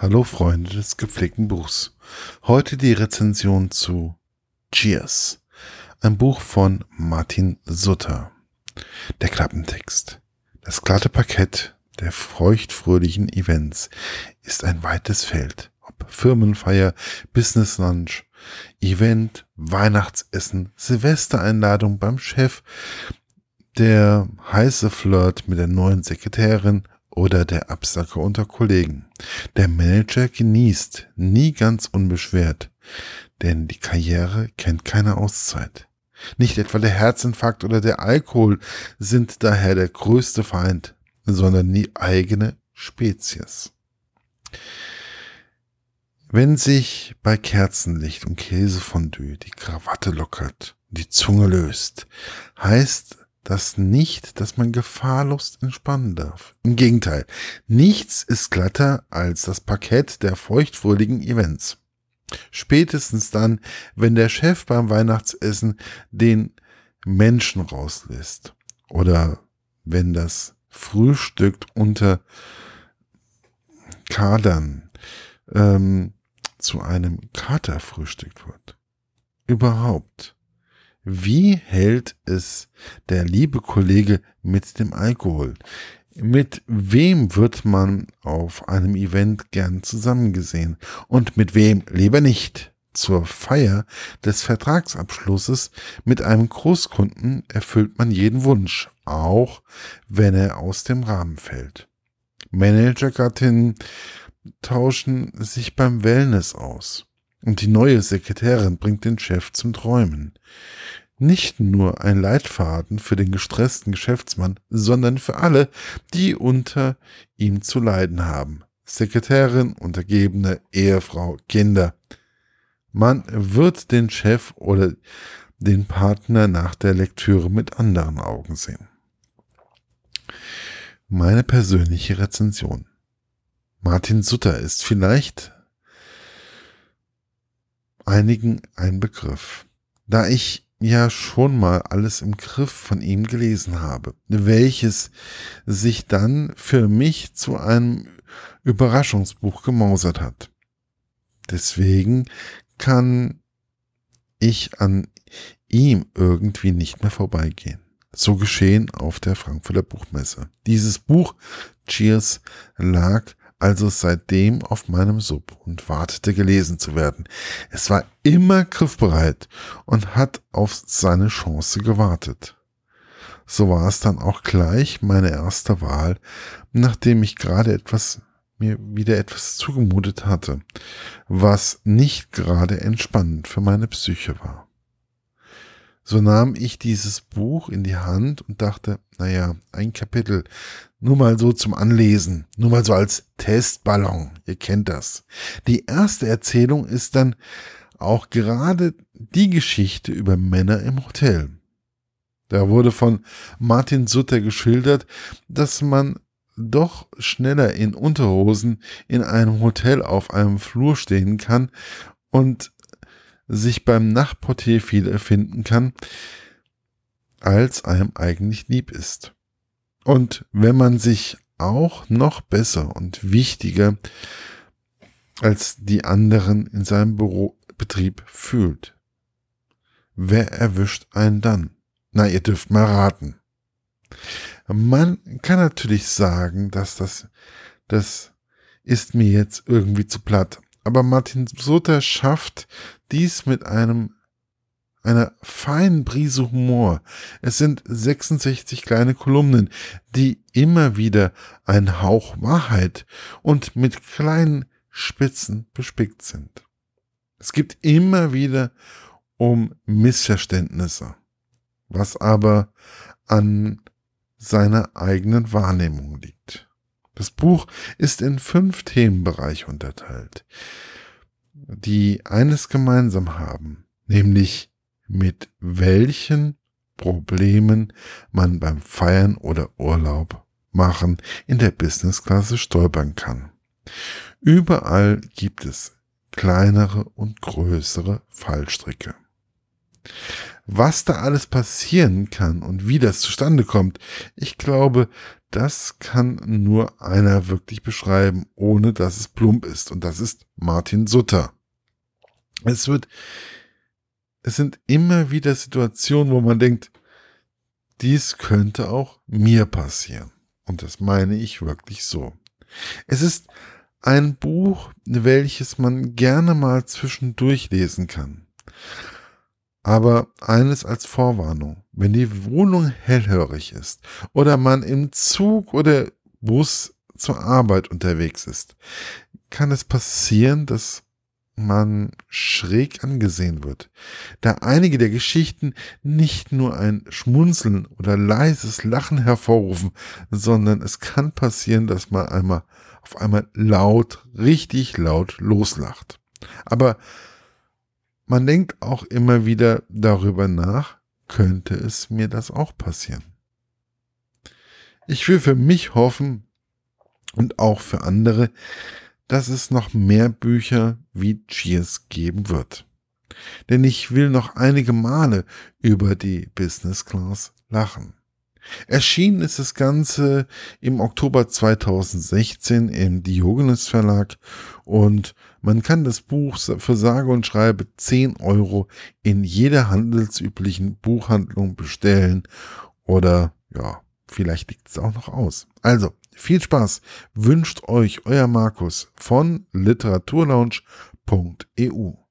Hallo Freunde des gepflegten Buchs. Heute die Rezension zu Cheers, ein Buch von Martin Sutter. Der Klappentext. Das glatte Parkett der feuchtfröhlichen Events ist ein weites Feld. Ob Firmenfeier, Business Lunch, Event, Weihnachtsessen, Silvestereinladung beim Chef, der heiße Flirt mit der neuen Sekretärin oder der Absacker unter Kollegen. Der Manager genießt nie ganz unbeschwert, denn die Karriere kennt keine Auszeit. Nicht etwa der Herzinfarkt oder der Alkohol sind daher der größte Feind, sondern die eigene Spezies. Wenn sich bei Kerzenlicht und Käsefondue die Krawatte lockert, die Zunge löst, heißt das nicht, dass man gefahrlos entspannen darf. Im Gegenteil, nichts ist glatter als das Parkett der feuchtfröhlichen Events. Spätestens dann, wenn der Chef beim Weihnachtsessen den Menschen rauslässt oder wenn das Frühstück unter Kadern ähm, zu einem Katerfrühstück wird. Überhaupt wie hält es der liebe Kollege mit dem Alkohol? Mit wem wird man auf einem Event gern zusammengesehen und mit wem lieber nicht? Zur Feier des Vertragsabschlusses mit einem Großkunden erfüllt man jeden Wunsch, auch wenn er aus dem Rahmen fällt. Managergattinnen tauschen sich beim Wellness aus. Und die neue Sekretärin bringt den Chef zum Träumen. Nicht nur ein Leitfaden für den gestressten Geschäftsmann, sondern für alle, die unter ihm zu leiden haben. Sekretärin, Untergebene, Ehefrau, Kinder. Man wird den Chef oder den Partner nach der Lektüre mit anderen Augen sehen. Meine persönliche Rezension. Martin Sutter ist vielleicht einigen ein Begriff. Da ich ja schon mal alles im Griff von ihm gelesen habe, welches sich dann für mich zu einem Überraschungsbuch gemausert hat. Deswegen kann ich an ihm irgendwie nicht mehr vorbeigehen. So geschehen auf der Frankfurter Buchmesse. Dieses Buch Cheers lag also seitdem auf meinem Sub und wartete gelesen zu werden. Es war immer griffbereit und hat auf seine Chance gewartet. So war es dann auch gleich meine erste Wahl, nachdem ich gerade etwas mir wieder etwas zugemutet hatte, was nicht gerade entspannend für meine Psyche war. So nahm ich dieses Buch in die Hand und dachte, naja, ein Kapitel, nur mal so zum Anlesen, nur mal so als Testballon, ihr kennt das. Die erste Erzählung ist dann auch gerade die Geschichte über Männer im Hotel. Da wurde von Martin Sutter geschildert, dass man doch schneller in Unterhosen in einem Hotel auf einem Flur stehen kann und sich beim Nachtportier viel erfinden kann, als einem eigentlich lieb ist. Und wenn man sich auch noch besser und wichtiger als die anderen in seinem Bürobetrieb fühlt. Wer erwischt einen dann? Na, ihr dürft mal raten. Man kann natürlich sagen, dass das, das ist mir jetzt irgendwie zu platt. Aber Martin Sutter schafft dies mit einem einer feinen Prise Humor. Es sind 66 kleine Kolumnen, die immer wieder ein Hauch Wahrheit und mit kleinen Spitzen bespickt sind. Es gibt immer wieder um Missverständnisse, was aber an seiner eigenen Wahrnehmung liegt. Das Buch ist in fünf Themenbereiche unterteilt die eines gemeinsam haben, nämlich mit welchen Problemen man beim Feiern oder Urlaub machen in der Businessklasse stolpern kann. Überall gibt es kleinere und größere Fallstricke. Was da alles passieren kann und wie das zustande kommt, ich glaube, das kann nur einer wirklich beschreiben, ohne dass es plump ist. Und das ist Martin Sutter. Es wird, es sind immer wieder Situationen, wo man denkt, dies könnte auch mir passieren. Und das meine ich wirklich so. Es ist ein Buch, welches man gerne mal zwischendurch lesen kann. Aber eines als Vorwarnung, wenn die Wohnung hellhörig ist oder man im Zug oder Bus zur Arbeit unterwegs ist, kann es passieren, dass man schräg angesehen wird, da einige der Geschichten nicht nur ein Schmunzeln oder leises Lachen hervorrufen, sondern es kann passieren, dass man einmal auf einmal laut, richtig laut loslacht. Aber man denkt auch immer wieder darüber nach, könnte es mir das auch passieren. Ich will für mich hoffen und auch für andere, dass es noch mehr Bücher wie Cheers geben wird. Denn ich will noch einige Male über die Business Class lachen. Erschienen ist das Ganze im Oktober 2016 im Diogenes Verlag und man kann das Buch für sage und schreibe 10 Euro in jeder handelsüblichen Buchhandlung bestellen oder ja, vielleicht liegt es auch noch aus. Also, viel Spaß wünscht euch euer Markus von literaturlaunch.eu.